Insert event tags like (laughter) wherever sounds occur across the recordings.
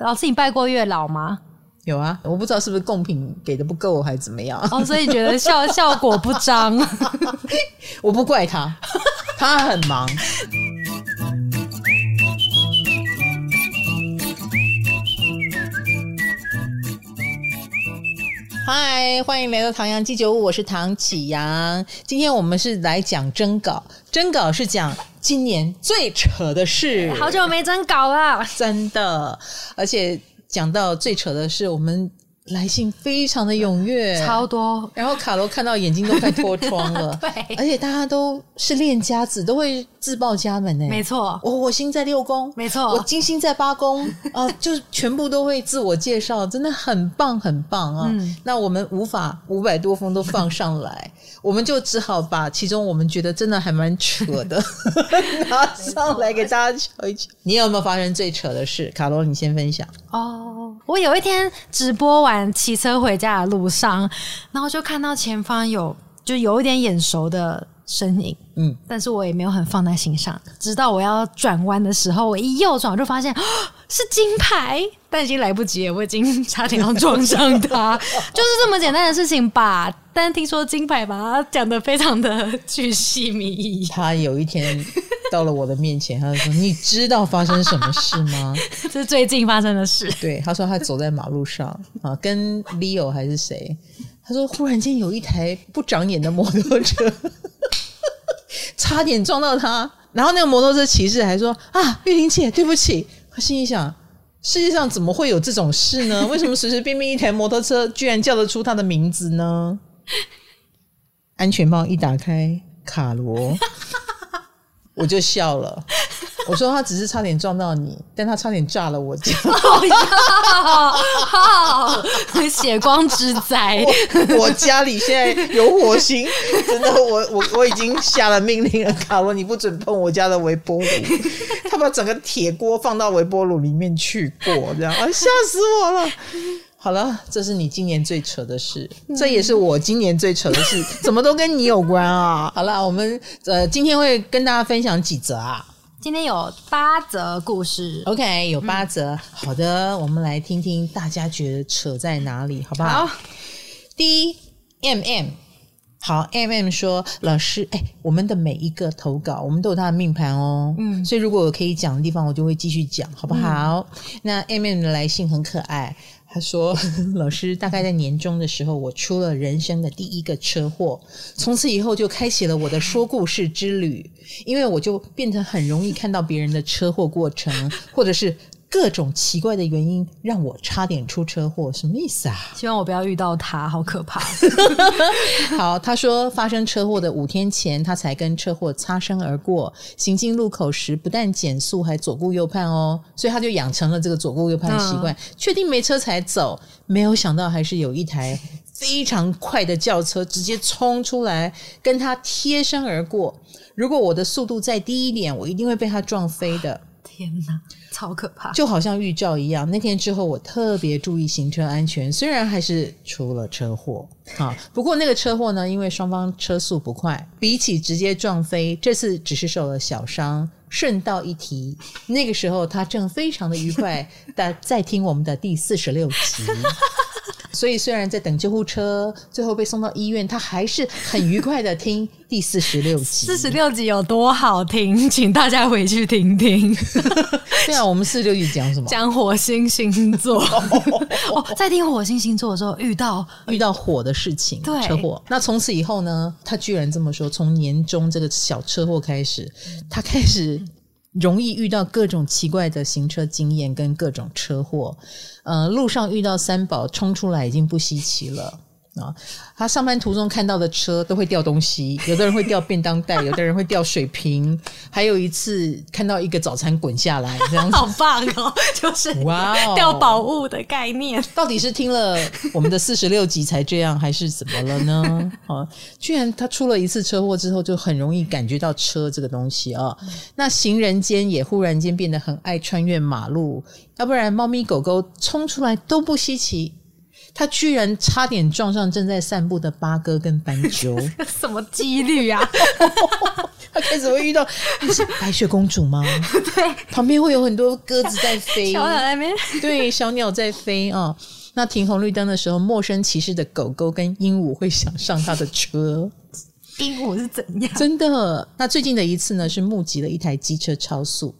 老师，你拜过月老吗？有啊，我不知道是不是贡品给的不够，还是怎么样。哦，所以觉得效 (laughs) 效果不彰。(laughs) 我不怪他，他很忙。嗨，欢迎来到唐阳鸡酒屋，我是唐启阳。今天我们是来讲征稿，征稿是讲今年最扯的事。好久没征稿了，真的，而且讲到最扯的是我们。来信非常的踊跃，(laughs) 超多。然后卡罗看到眼睛都快脱窗了，(laughs) 对，而且大家都是练家子，都会自报家门诶。没错，我我星在六宫，没错，我金星在八宫，啊、呃，就全部都会自我介绍，真的很棒，很棒啊。嗯、那我们无法五百多封都放上来，(laughs) 我们就只好把其中我们觉得真的还蛮扯的拿上来给大家瞧一瞧。你有没有发生最扯的事？卡罗，你先分享。哦，我有一天直播完。骑车回家的路上，然后就看到前方有就有一点眼熟的身影，嗯，但是我也没有很放在心上。直到我要转弯的时候，我一右转，我就发现是金牌，但已经来不及了，我已经差点要撞上他，(laughs) 就是这么简单的事情吧。但听说金牌把他讲的非常的巨细靡遗，他有一天。到了我的面前，他就说：“你知道发生什么事吗？” (laughs) 这是最近发生的事。对，他说他走在马路上啊，跟 Leo 还是谁？他说忽然间有一台不长眼的摩托车，(laughs) 差点撞到他。然后那个摩托车骑士还说：“啊，玉玲姐，对不起。”他心里想：世界上怎么会有这种事呢？(laughs) 为什么随随便便一台摩托车居然叫得出他的名字呢？安全帽一打开，卡罗。我就笑了，我说他只是差点撞到你，但他差点炸了我家。(laughs) (laughs) 血光之灾。我，我家里现在有火星，真的，我我我已经下了命令了，卡罗，你不准碰我家的微波炉。他把整个铁锅放到微波炉里面去过，这样啊，吓死我了。好了，这是你今年最扯的事，这也是我今年最扯的事，怎么都跟你有关啊？好了，我们呃今天会跟大家分享几则啊？今天有八则故事，OK，有八则。嗯、好的，我们来听听大家觉得扯在哪里，好不好？好，第一，M M，好，M M 说，老师，哎，我们的每一个投稿，我们都有他的命盘哦，嗯，所以如果我可以讲的地方，我就会继续讲，好不好？嗯、那 M M 的来信很可爱。他说：“ (laughs) 老师，大概在年终的时候，我出了人生的第一个车祸，从此以后就开启了我的说故事之旅，因为我就变成很容易看到别人的车祸过程，或者是。”各种奇怪的原因让我差点出车祸，什么意思啊？希望我不要遇到他，好可怕。(laughs) 好，他说发生车祸的五天前，他才跟车祸擦身而过，行进路口时不但减速，还左顾右盼哦，所以他就养成了这个左顾右盼的习惯，嗯、确定没车才走。没有想到还是有一台非常快的轿车直接冲出来，跟他贴身而过。如果我的速度再低一点，我一定会被他撞飞的。(laughs) 天哪！好可怕，就好像预兆一样。那天之后，我特别注意行车安全，虽然还是出了车祸啊。不过那个车祸呢，因为双方车速不快，比起直接撞飞，这次只是受了小伤。顺道一提，那个时候他正非常的愉快，但在听我们的第四十六集。所以虽然在等救护车，最后被送到医院，他还是很愉快的听 (laughs) 第四十六集。四十六集有多好听，(laughs) 请大家回去听听。(laughs) 对啊，我们四十六集讲什么？讲火星星座。哦，在听火星星座的时候，遇到遇到火的事情，对，车祸。那从此以后呢，他居然这么说：从年终这个小车祸开始，他开始。容易遇到各种奇怪的行车经验跟各种车祸，呃，路上遇到三宝冲出来已经不稀奇了。啊，他上班途中看到的车都会掉东西，(laughs) 有的人会掉便当袋，(laughs) 有的人会掉水瓶，还有一次看到一个早餐滚下来，这样子 (laughs) 好棒哦，就是哇，掉宝物的概念。到底是听了我们的四十六集才这样，还是怎么了呢？啊，居然他出了一次车祸之后，就很容易感觉到车这个东西啊。那行人间也忽然间变得很爱穿越马路，要不然猫咪狗狗冲出来都不稀奇。他居然差点撞上正在散步的八哥跟斑鸠，(laughs) 什么几率啊？(laughs) 他开始会遇到你是白雪公主吗？(laughs) 对，旁边会有很多鸽子在飞，小鸟在那边，对，小鸟在飞啊、哦。那停红绿灯的时候，陌生骑士的狗狗跟鹦鹉会想上他的车。鹦鹉是怎样？真的。那最近的一次呢，是目击了一台机车超速。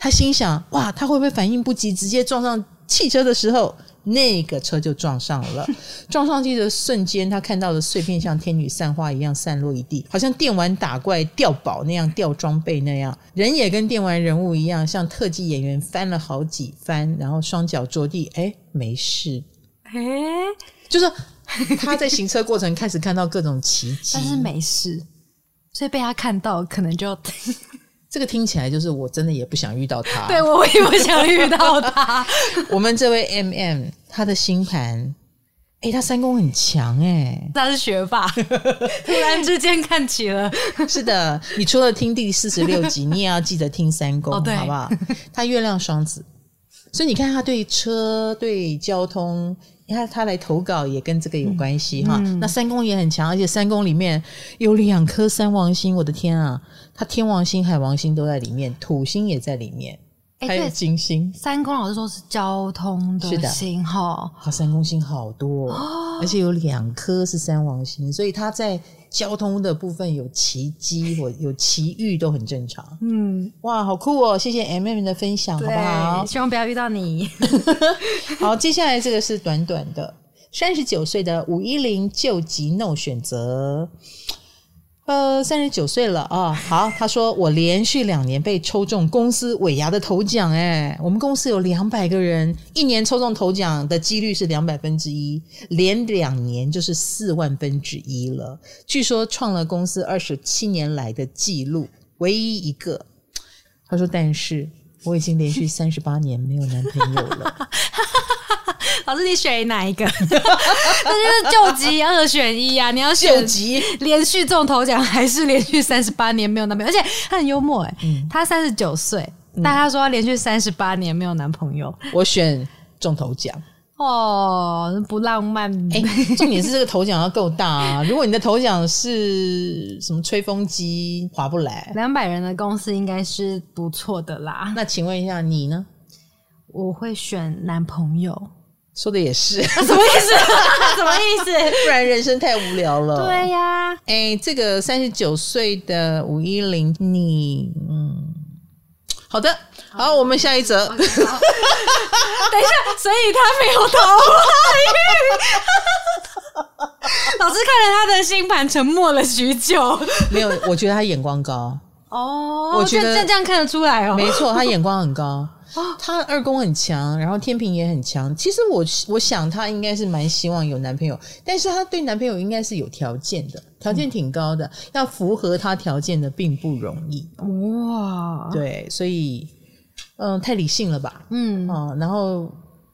他心想：哇，他会不会反应不及，直接撞上汽车的时候，那个车就撞上了。(laughs) 撞上去的瞬间，他看到的碎片像天女散花一样散落一地，好像电玩打怪掉宝那样掉装备那样。人也跟电玩人物一样，像特技演员翻了好几番，然后双脚着地，哎，没事。哎，就是他在行车过程开始看到各种奇迹，(laughs) 但是没事，所以被他看到可能就这个听起来就是我真的也不想遇到他，对，我也不想遇到他。(laughs) 我们这位 M M，他的星盘，哎，他三宫很强哎，他是学霸，(laughs) 突然之间看起了。是的，你除了听第四十六集，你也要记得听三宫，哦、好不好？他月亮双子，所以你看他对车对交通。你看他来投稿也跟这个有关系哈，嗯、那三宫也很强，而且三宫里面有两颗三王星，我的天啊，他天王星、海王星都在里面，土星也在里面，欸、还有金星。三宫老师说是交通的星哈，他三宫星好多，哦、而且有两颗是三王星，所以他在。交通的部分有奇迹或有奇遇都很正常。嗯，哇，好酷哦！谢谢 M M 的分享，好不好？希望不要遇到你。(laughs) 好，接下来这个是短短的三十九岁的五一零救急 no 选择。呃，三十九岁了啊、好，他说我连续两年被抽中公司尾牙的头奖，哎，我们公司有两百个人，一年抽中头奖的几率是两百分之一，连两年就是四万分之一了。据说创了公司二十七年来的记录，唯一一个。他说，但是我已经连续 (laughs) 三十八年没有男朋友了。(laughs) 老师，你选哪一个？(laughs) 那就是救急二选一啊！你要选救急连续中头奖，还是连续三十八年没有男朋友？而且他很幽默哎、欸，嗯、他三十九岁，但他说他连续三十八年没有男朋友。我选中头奖哦，不浪漫。哎、欸，重点是这个头奖要够大啊！(laughs) 如果你的头奖是什么吹风机，划不来。两百人的公司应该是不错的啦。那请问一下你呢？我会选男朋友。说的也是，(laughs) 什么意思？(laughs) 什么意思？不然人生太无聊了。对呀，哎，这个三十九岁的五一零，你嗯，好的，好，我们下一则。(laughs) 等一下，所以他没有桃花运。(laughs) 老师看了他的星盘，沉默了许久。没有，我觉得他眼光高。哦，我觉得这样看得出来哦。没错，他眼光很高。他二宫很强，然后天平也很强。其实我我想他应该是蛮希望有男朋友，但是他对男朋友应该是有条件的，条件挺高的，嗯、要符合他条件的并不容易。哇，对，所以嗯，太理性了吧？嗯啊，然后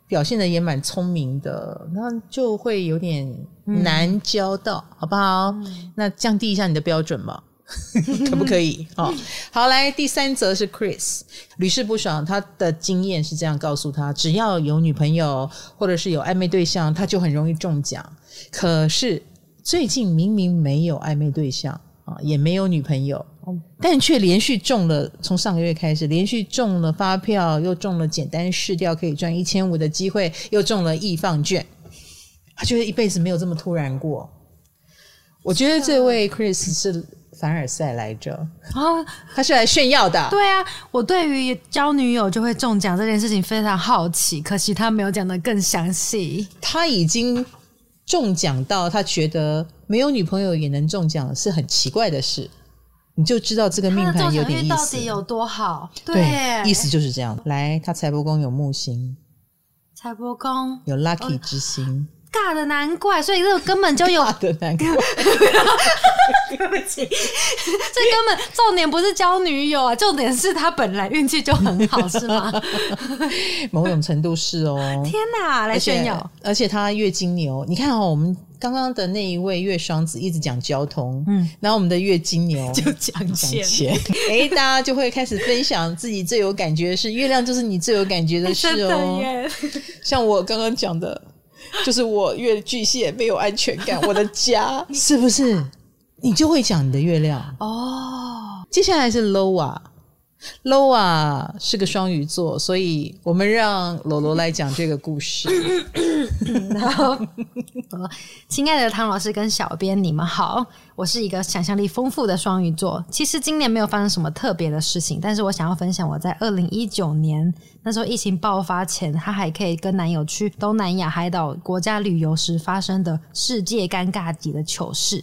表现的也蛮聪明的，那就会有点难交到，嗯、好不好？嗯、那降低一下你的标准吧。(laughs) 可不可以？好，好，来第三则是 Chris 屡试不爽，他的经验是这样告诉他：只要有女朋友或者是有暧昧对象，他就很容易中奖。可是最近明明没有暧昧对象啊，也没有女朋友，但却连续中了，从上个月开始连续中了发票，又中了简单试掉可以赚一千五的机会，又中了易放券。他觉得一辈子没有这么突然过。我觉得这位 Chris 是。凡尔赛来着啊，(laughs) 他是来炫耀的。对啊，我对于交女友就会中奖这件事情非常好奇，可惜他没有讲得更详细。他已经中奖到他觉得没有女朋友也能中奖是很奇怪的事，你就知道这个命盘有点意思。到底有多好？对，对，意思就是这样。来，他财帛宫有木星，财帛宫有 lucky 之星。哦尬的难怪，所以这个根本就有尬的难怪。(laughs) 对不起，这根本重点不是交女友啊，重点是他本来运气就很好，是吗？(laughs) 某种程度是哦。天哪，来炫耀！而且他月金牛，你看哦，我们刚刚的那一位月双子一直讲交通，嗯，然后我们的月金牛 (laughs) 就讲钱，哎，大家就会开始分享自己最有感觉的事，月亮就是你最有感觉的事哦。像我刚刚讲的。就是我月巨蟹没有安全感，我的家是不是？你就会讲你的月亮哦。接下来是 Loa，Loa 是个双鱼座，所以我们让罗罗来讲这个故事。然后，亲爱的汤老师跟小编，你们好，我是一个想象力丰富的双鱼座。其实今年没有发生什么特别的事情，但是我想要分享我在二零一九年那时候疫情爆发前，她还可以跟男友去东南亚海岛国家旅游时发生的世界尴尬级的糗事。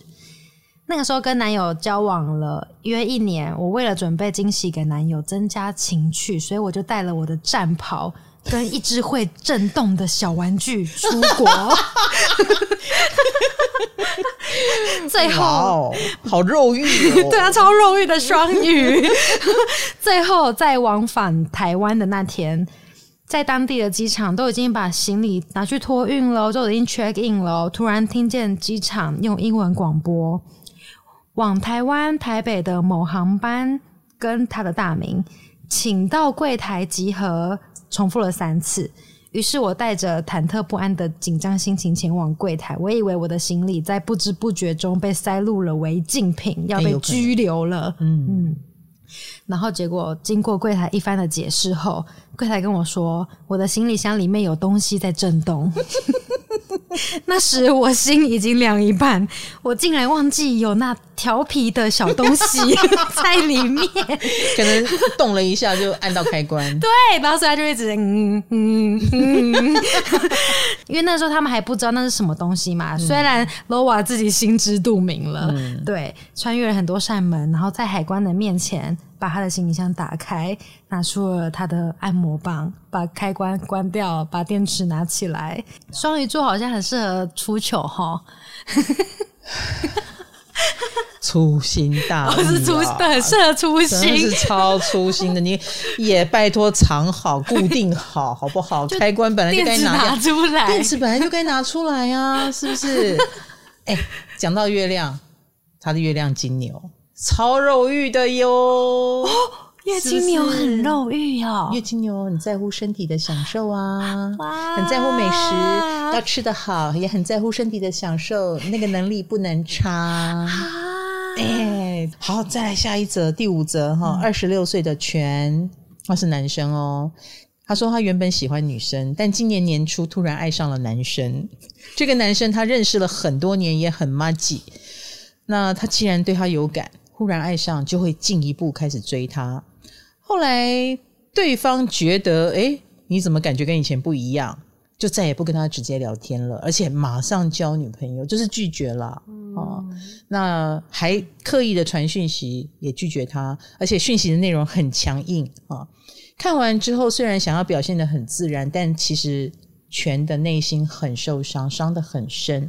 那个时候跟男友交往了约一年，我为了准备惊喜给男友，增加情趣，所以我就带了我的战袍跟一只会震动的小玩具出国。(laughs) 最后好肉欲哦！(laughs) 对啊，超肉欲的双鱼。(laughs) 最后在往返台湾的那天，在当地的机场都已经把行李拿去托运了，就已经 check in 了。突然听见机场用英文广播。往台湾台北的某航班跟他的大名，请到柜台集合，重复了三次。于是我带着忐忑不安的紧张心情前往柜台，我以为我的行李在不知不觉中被塞入了违禁品，要被拘留了。嗯嗯。然后结果经过柜台一番的解释后，柜台跟我说，我的行李箱里面有东西在震动。(laughs) 那时我心已经凉一半，我竟然忘记有那调皮的小东西 (laughs) 在里面，可能动了一下就按到开关。(laughs) 对，然后所以他就一直嗯嗯嗯，因为那时候他们还不知道那是什么东西嘛。嗯、虽然 Loa 自己心知肚明了，嗯、对，穿越了很多扇门，然后在海关的面前。把他的行李箱打开，拿出了他的按摩棒，把开关关掉，把电池拿起来。双鱼座好像很适合出糗哈，粗心大意，啊，(laughs) 是粗对，很适合粗心，是超粗心的。你 (laughs) 也拜托藏好，固定好，好不好？(laughs) 开关本来就该拿，拿出来，电池本来就该拿出来呀，是不是？哎，欸，讲到月亮，他的月亮金牛。超肉欲的哟！哦，月金牛很肉欲哦。月金牛很在乎身体的享受啊，很在乎美食，要吃得好，也很在乎身体的享受，那个能力不能差。哎、欸，好，再来下一则，第五则哈，二十六岁的全，他是男生哦。他说他原本喜欢女生，但今年年初突然爱上了男生。这个男生他认识了很多年，也很麻吉。那他既然对他有感。忽然爱上，就会进一步开始追他。后来对方觉得，哎，你怎么感觉跟以前不一样？就再也不跟他直接聊天了，而且马上交女朋友，就是拒绝了。嗯、哦，那还刻意的传讯息，也拒绝他，而且讯息的内容很强硬啊、哦。看完之后，虽然想要表现得很自然，但其实全的内心很受伤，伤得很深。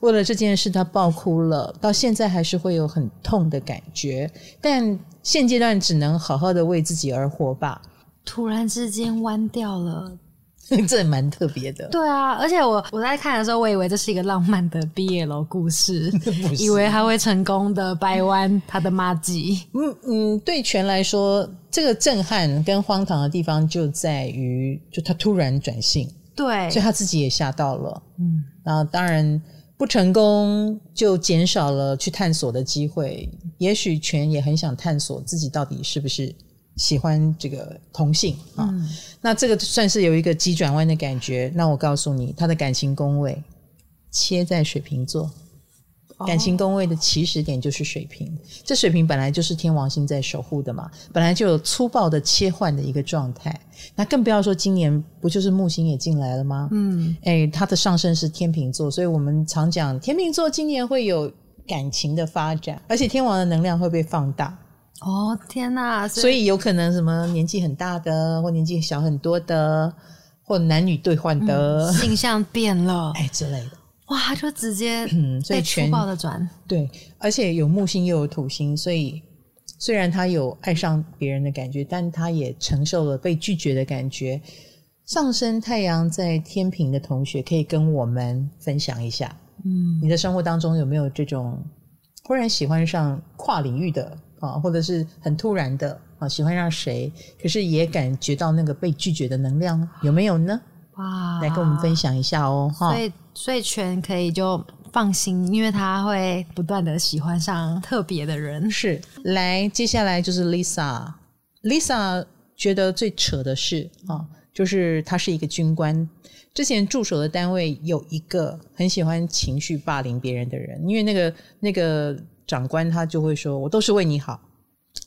为了这件事，他爆哭了，到现在还是会有很痛的感觉，但现阶段只能好好的为自己而活吧。突然之间弯掉了，(laughs) 这也蛮特别的。对啊，而且我我在看的时候，我以为这是一个浪漫的 BL 故事，(laughs) 以为他会成功的掰弯他的妈吉。嗯嗯，对全来说，这个震撼跟荒唐的地方就在于，就他突然转性，对，所以他自己也吓到了。嗯，然后当然。不成功就减少了去探索的机会。也许全也很想探索自己到底是不是喜欢这个同性啊。嗯、那这个算是有一个急转弯的感觉。那我告诉你，他的感情宫位切在水瓶座。感情宫位的起始点就是水瓶，哦、这水瓶本来就是天王星在守护的嘛，本来就有粗暴的切换的一个状态。那更不要说今年不就是木星也进来了吗？嗯，哎，它的上升是天秤座，所以我们常讲天秤座今年会有感情的发展，而且天王的能量会被放大。哦，天哪！所以，所以有可能什么年纪很大的，或年纪小很多的，或男女兑换的，形象、嗯、(laughs) 变了，哎之类的。哇，就直接嗯，所以粗暴的转对，而且有木星又有土星，所以虽然他有爱上别人的感觉，但他也承受了被拒绝的感觉。上升太阳在天平的同学可以跟我们分享一下，嗯，你的生活当中有没有这种忽然喜欢上跨领域的啊，或者是很突然的啊，喜欢上谁，可是也感觉到那个被拒绝的能量，有没有呢？哇，来跟我们分享一下哦，哈。所以，所以全可以就放心，因为他会不断的喜欢上特别的人。是，来，接下来就是 Lisa。Lisa 觉得最扯的是啊，就是他是一个军官，之前驻守的单位有一个很喜欢情绪霸凌别人的人，因为那个那个长官他就会说：“我都是为你好，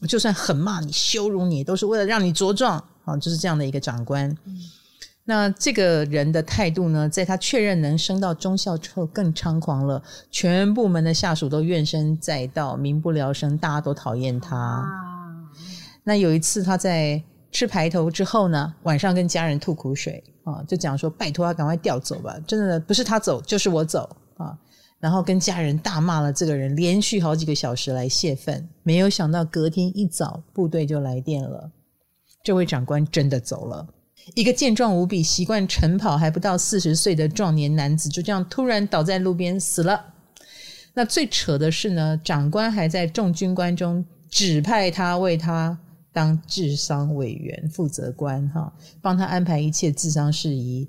我就算狠骂你、羞辱你，都是为了让你茁壮。”啊，就是这样的一个长官。嗯那这个人的态度呢，在他确认能升到中校之后更猖狂了，全部门的下属都怨声载道，民不聊生，大家都讨厌他。啊、那有一次他在吃排头之后呢，晚上跟家人吐苦水啊，就讲说拜托他赶快调走吧，真的不是他走就是我走啊，然后跟家人大骂了这个人，连续好几个小时来泄愤，没有想到隔天一早部队就来电了，这位长官真的走了。一个健壮无比、习惯晨跑还不到四十岁的壮年男子，就这样突然倒在路边死了。那最扯的是呢，长官还在众军官中指派他为他当治丧委员、负责官，哈，帮他安排一切治丧事宜。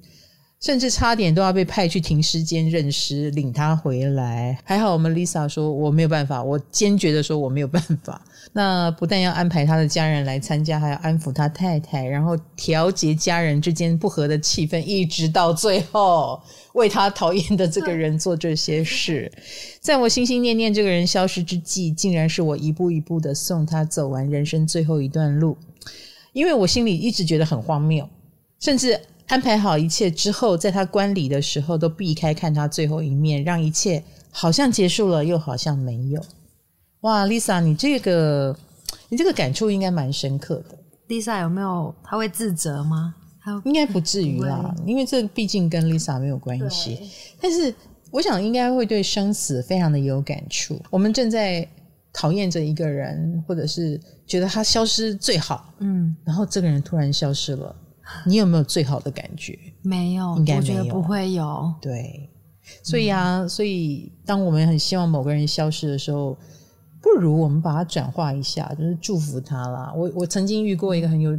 甚至差点都要被派去停尸间认尸，领他回来。还好我们 Lisa 说我没有办法，我坚决的说我没有办法。那不但要安排他的家人来参加，还要安抚他太太，然后调节家人之间不和的气氛，一直到最后为他讨厌的这个人做这些事。在我心心念念这个人消失之际，竟然是我一步一步的送他走完人生最后一段路。因为我心里一直觉得很荒谬，甚至。安排好一切之后，在他观礼的时候，都避开看他最后一面，让一切好像结束了，又好像没有。哇，Lisa，你这个你这个感触应该蛮深刻的。Lisa 有没有？他会自责吗？他应该不至于啦，因为这毕竟跟 Lisa 没有关系。但是我想应该会对生死非常的有感触。我们正在讨厌着一个人，或者是觉得他消失最好，嗯，然后这个人突然消失了。你有没有最好的感觉？没有，应该没有，我觉得不会有。对，所以啊，嗯、所以当我们很希望某个人消失的时候，不如我们把它转化一下，就是祝福他啦。我我曾经遇过一个很有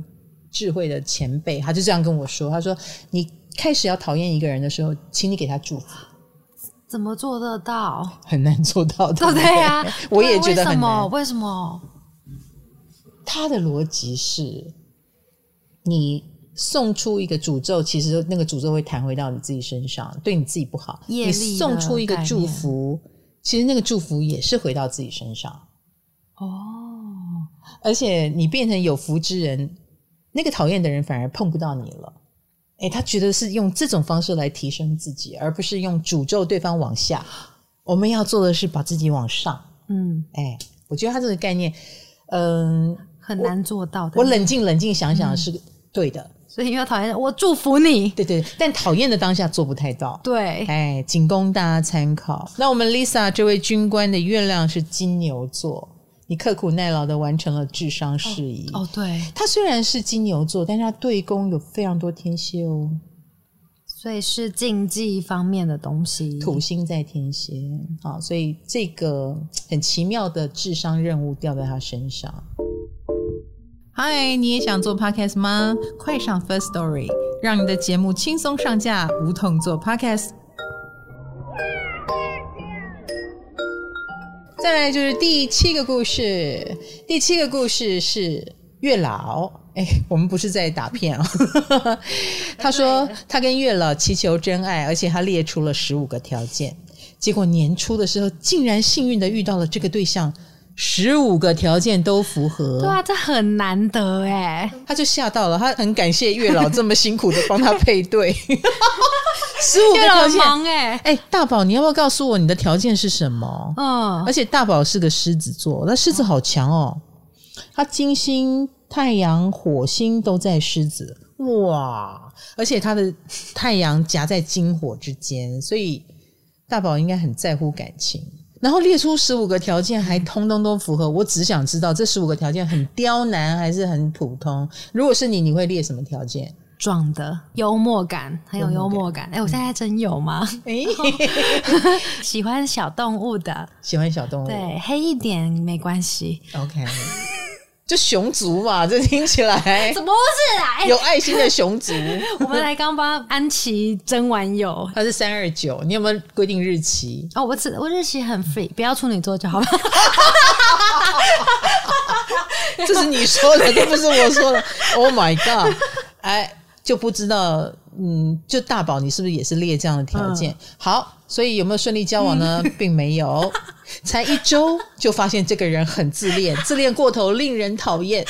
智慧的前辈，他就这样跟我说：“他说，你开始要讨厌一个人的时候，请你给他祝福。”怎么做得到？很难做到的，(laughs) 对不对呀？(laughs) 我也觉得很难。为什么？他的逻辑是，你。送出一个诅咒，其实那个诅咒会弹回到你自己身上，对你自己不好。你送出一个祝福，其实那个祝福也是回到自己身上。哦，而且你变成有福之人，那个讨厌的人反而碰不到你了。哎，他觉得是用这种方式来提升自己，而不是用诅咒对方往下。我们要做的是把自己往上。嗯，哎，我觉得他这个概念，嗯，很难做到的。我冷静冷静想想是对的。所以因为讨厌我祝福你，对对，但讨厌的当下做不太到。对，哎，仅供大家参考。那我们 Lisa 这位军官的月亮是金牛座，你刻苦耐劳的完成了智商事宜。哦，哦对，他虽然是金牛座，但是他对宫有非常多天蝎哦，所以是竞技方面的东西。土星在天蝎，好，所以这个很奇妙的智商任务掉在他身上。嗨，你也想做 Podcast 吗？快上 First Story，让你的节目轻松上架，无痛做 Podcast。再来就是第七个故事，第七个故事是月老。哎，我们不是在打骗啊。(laughs) 他说他跟月老祈求真爱，而且他列出了十五个条件，结果年初的时候竟然幸运的遇到了这个对象。十五个条件都符合，对啊，这很难得哎，他就吓到了，他很感谢月老这么辛苦的帮他配对，(laughs) 十五个条件。哎哎，大宝，你要不要告诉我你的条件是什么？嗯，而且大宝是个狮子座，那狮子好强哦，他金星、太阳、火星都在狮子，哇，而且他的太阳夹在金火之间，所以大宝应该很在乎感情。然后列出十五个条件，还通通都符合。我只想知道这十五个条件很刁难还是很普通？如果是你，你会列什么条件？壮的，幽默感，很有幽默感。哎，我现在真有吗？哎，(laughs) 喜欢小动物的，喜欢小动物，对，黑一点没关系。OK，就熊族嘛，这听起来怎么是来有爱心的熊族？(laughs) 我们来刚帮安琪征完友，他是三二九，你有没有规定日期？哦，我只我日期很 free，不要处女座就好了。(laughs) 这是你说的，这不是我说的。Oh my god！哎，就不知道，嗯，就大宝，你是不是也是列这样的条件？嗯、好，所以有没有顺利交往呢？嗯、(laughs) 并没有。才一周就发现这个人很自恋，(laughs) 自恋过头，令人讨厌。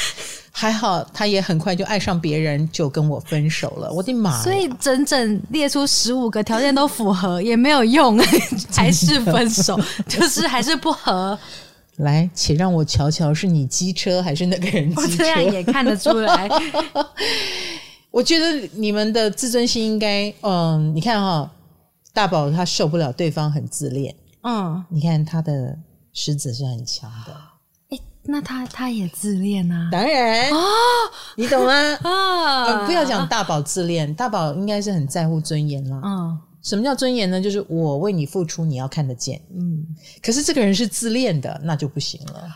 还好他也很快就爱上别人，就跟我分手了。我的妈！所以整整列出十五个条件都符合也没有用，(laughs) 还是分手，就是还是不合。来，且让我瞧瞧，是你机车还是那个人机车？这样也看得出来。我觉得你们的自尊心应该，嗯，你看哈、哦，大宝他受不了对方很自恋。嗯，你看他的狮子是很强的，那他他也自恋啊？当然啊，你懂吗？(laughs) 啊、嗯，不要讲大宝自恋，大宝应该是很在乎尊严啦。嗯，什么叫尊严呢？就是我为你付出，你要看得见。嗯，可是这个人是自恋的，那就不行了。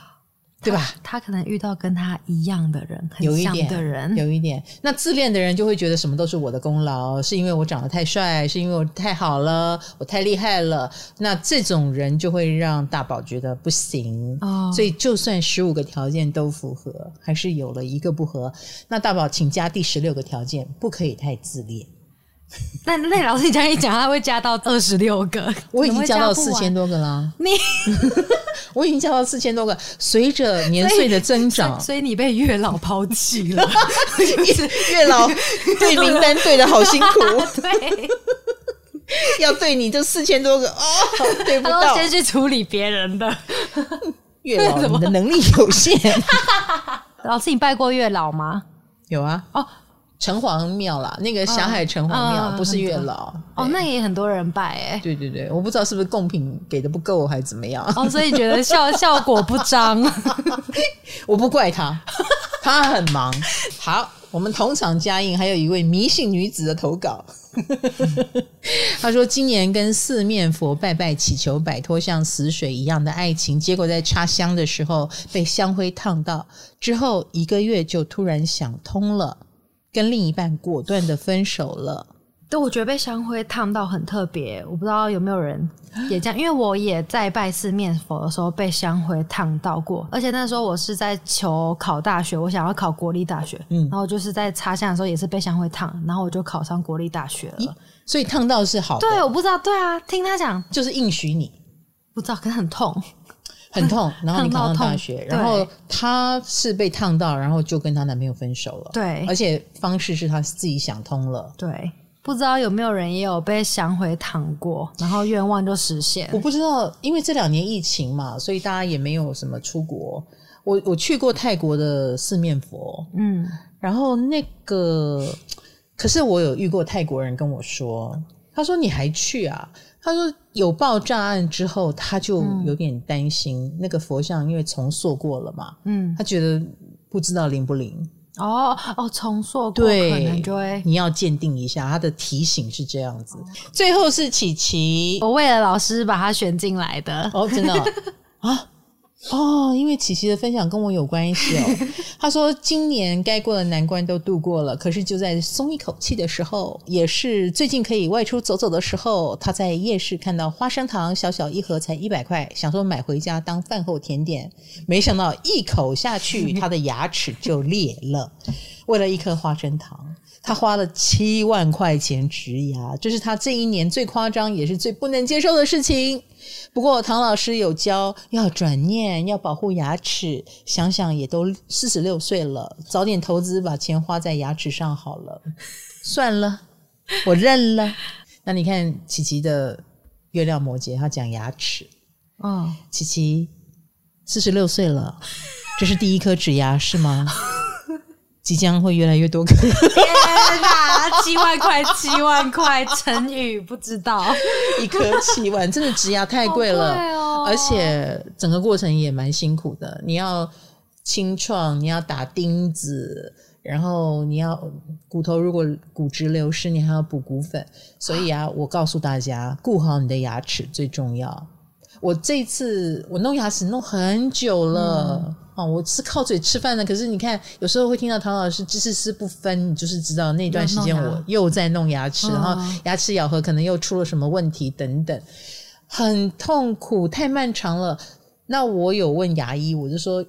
对吧？他，他可能遇到跟他一样的人，很像的人，有一点，有一点。那自恋的人就会觉得什么都是我的功劳，是因为我长得太帅，是因为我太好了，我太厉害了。那这种人就会让大宝觉得不行。哦，所以就算十五个条件都符合，还是有了一个不合。那大宝，请加第十六个条件，不可以太自恋。(laughs) 那那老师你这样一讲，他会加到二十六个，我已经加到四千多个了。你。(laughs) 我已经加到四千多个，随着年岁的增长，所以，(laughs) 所以你被月老抛弃了。(laughs) 月老对名单对的好辛苦，(laughs) 对，要对你这四千多个哦，对不到，先去处理别人的。月老，你的能力有限。老师，你拜过月老吗？有啊。哦。城隍庙啦，那个霞海城隍庙、哦、不是月老哦，那也很多人拜哎。对对对，我不知道是不是贡品给的不够还是怎么样哦，所以觉得效 (laughs) 效果不彰。(laughs) 我不怪他，他很忙。好，我们同场加映，还有一位迷信女子的投稿。(laughs) 他说，今年跟四面佛拜拜祈求摆脱像死水一样的爱情，结果在插香的时候被香灰烫到，之后一个月就突然想通了。跟另一半果断的分手了。对，我觉得被香灰烫到很特别，我不知道有没有人也这样，因为我也在拜四面佛的时候被香灰烫到过，而且那时候我是在求考大学，我想要考国立大学，嗯，然后就是在插香的时候也是被香灰烫，然后我就考上国立大学了。所以烫到是好的。对，我不知道，对啊，听他讲就是应许你，不知道，可是很痛。很痛，然后你考上大学，然后她是被烫到，然后就跟她男朋友分手了。对，而且方式是她自己想通了。对，不知道有没有人也有被想回躺过，然后愿望就实现。我不知道，因为这两年疫情嘛，所以大家也没有什么出国。我我去过泰国的四面佛，嗯，然后那个，可是我有遇过泰国人跟我说，他说你还去啊？他说有爆炸案之后，他就有点担心、嗯、那个佛像，因为重塑过了嘛。嗯，他觉得不知道灵不灵。哦哦，重塑过对，可能就会你要鉴定一下。他的提醒是这样子。哦、最后是琪琪，我为了老师把他选进来的。哦，真的 (laughs) 啊。哦，因为琪琪的分享跟我有关系哦。(laughs) 他说今年该过的难关都度过了，可是就在松一口气的时候，也是最近可以外出走走的时候，他在夜市看到花生糖，小小一盒才一百块，想说买回家当饭后甜点，没想到一口下去，他的牙齿就裂了。为了一颗花生糖，他花了七万块钱植牙，这是他这一年最夸张也是最不能接受的事情。不过唐老师有教要转念，要保护牙齿。想想也都四十六岁了，早点投资，把钱花在牙齿上好了。(laughs) 算了，我认了。那你看琪琪的月亮摩羯，他讲牙齿。哦，琪琪四十六岁了，这是第一颗植牙是吗？(laughs) 即将会越来越多个。天哪，七万块，七万块成语不知道，一颗七万，真的植牙太贵了，哦、而且整个过程也蛮辛苦的。你要清创，你要打钉子，然后你要骨头如果骨质流失，你还要补骨粉。所以啊，我告诉大家，顾好你的牙齿最重要。我这一次我弄牙齿弄很久了。嗯哦，我是靠嘴吃饭的，可是你看，有时候会听到唐老师知识是不分，你就是知道那段时间我又在弄牙齿，然后牙齿咬合可能又出了什么问题等等，很痛苦，太漫长了。那我有问牙医，我就说，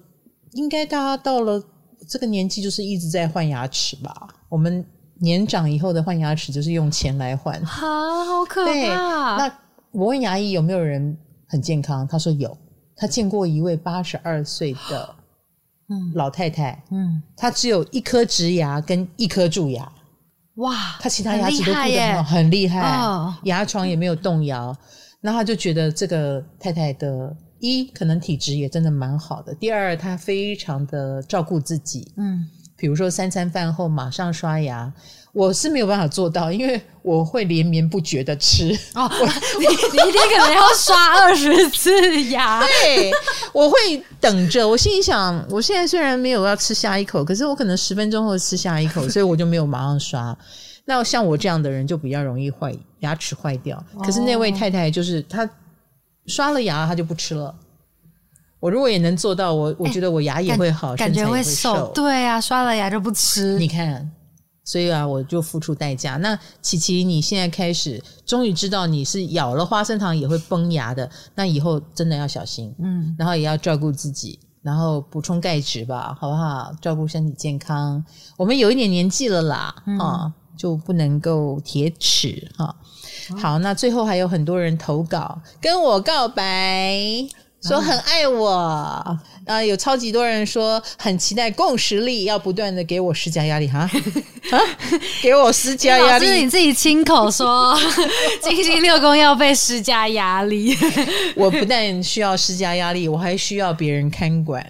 应该大家到了这个年纪，就是一直在换牙齿吧？我们年长以后的换牙齿就是用钱来换，好，好可怕。那我问牙医有没有人很健康，他说有，他见过一位八十二岁的。嗯，老太太，嗯，她只有一颗植牙跟一颗蛀牙，哇，她其他牙齿都顾得很好，很厉害，哦、牙床也没有动摇。那他就觉得这个太太的一可能体质也真的蛮好的，第二她非常的照顾自己，嗯，比如说三餐饭后马上刷牙。我是没有办法做到，因为我会连绵不绝的吃。哦，(laughs) 我你你一天可能要刷二十次牙。(laughs) 对，我会等着。我心里想，我现在虽然没有要吃下一口，可是我可能十分钟后吃下一口，所以我就没有马上刷。那像我这样的人就比较容易坏牙齿坏掉。可是那位太太就是她刷了牙，她就不吃了。我如果也能做到，我我觉得我牙也会好，感觉会瘦。会瘦对啊，刷了牙就不吃。你看。所以啊，我就付出代价。那琪琪，你现在开始终于知道你是咬了花生糖也会崩牙的，那以后真的要小心，嗯，然后也要照顾自己，然后补充钙质吧，好不好？照顾身体健康。我们有一点年纪了啦，嗯、啊，就不能够铁齿哈。好，那最后还有很多人投稿跟我告白。说很爱我。啊，啊，有超级多人说很期待共识力，要不断的给我施加压力哈，啊，给我施加压力，是 (laughs) 你自己亲口说，(laughs) 金星六宫要被施加压力，(laughs) 我不但需要施加压力，我还需要别人看管。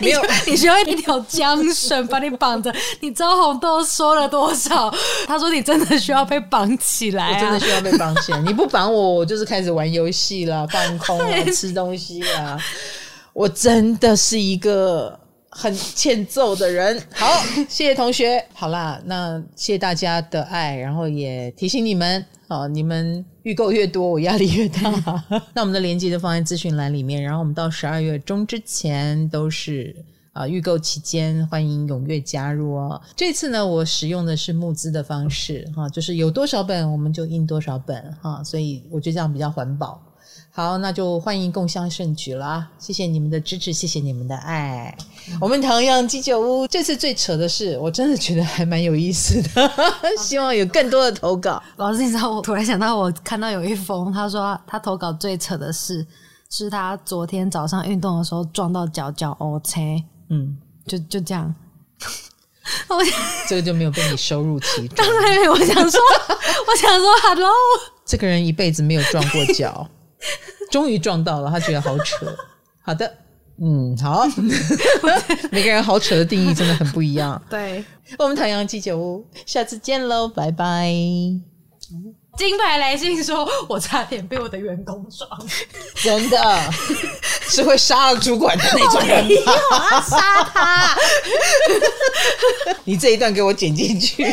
没有，你需要一条缰绳把你绑着。你知道红豆说了多少？(laughs) 他说你真的需要被绑起来，啊，我真的需要被绑起来。你不绑我，我就是开始玩游戏了，放空了，(laughs) 吃东西了。我真的是一个很欠揍的人。(laughs) 好，谢谢同学。好啦，那谢谢大家的爱，然后也提醒你们。好，你们预购越多，我压力越大。(laughs) 那我们的链接就放在资讯栏里面，然后我们到十二月中之前都是啊预购期间，欢迎踊跃加入哦。这次呢，我使用的是募资的方式，哈，就是有多少本我们就印多少本，哈，所以我觉得这样比较环保。好，那就欢迎共襄盛举啦！谢谢你们的支持，谢谢你们的爱。嗯、我们唐阳鸡酒屋这次最扯的是，我真的觉得还蛮有意思的，(laughs) 希望有更多的投稿。老师，你知道我突然想到，我看到有一封，他说他投稿最扯的是，是他昨天早上运动的时候撞到脚脚 OK，嗯，就就这样。(laughs) 我这个就没有被你收入其中。(laughs) 当然，我想说，我想说，Hello，这个人一辈子没有撞过脚。(laughs) 终于撞到了，他觉得好扯。(laughs) 好的，嗯，好，(laughs) 每个人好扯的定义真的很不一样。对，我们唐阳鸡酒屋，下次见喽，拜拜。金牌来信说，我差点被我的员工撞，真的是会杀了主管的那种人吗？我要杀他！你这一段给我剪进去。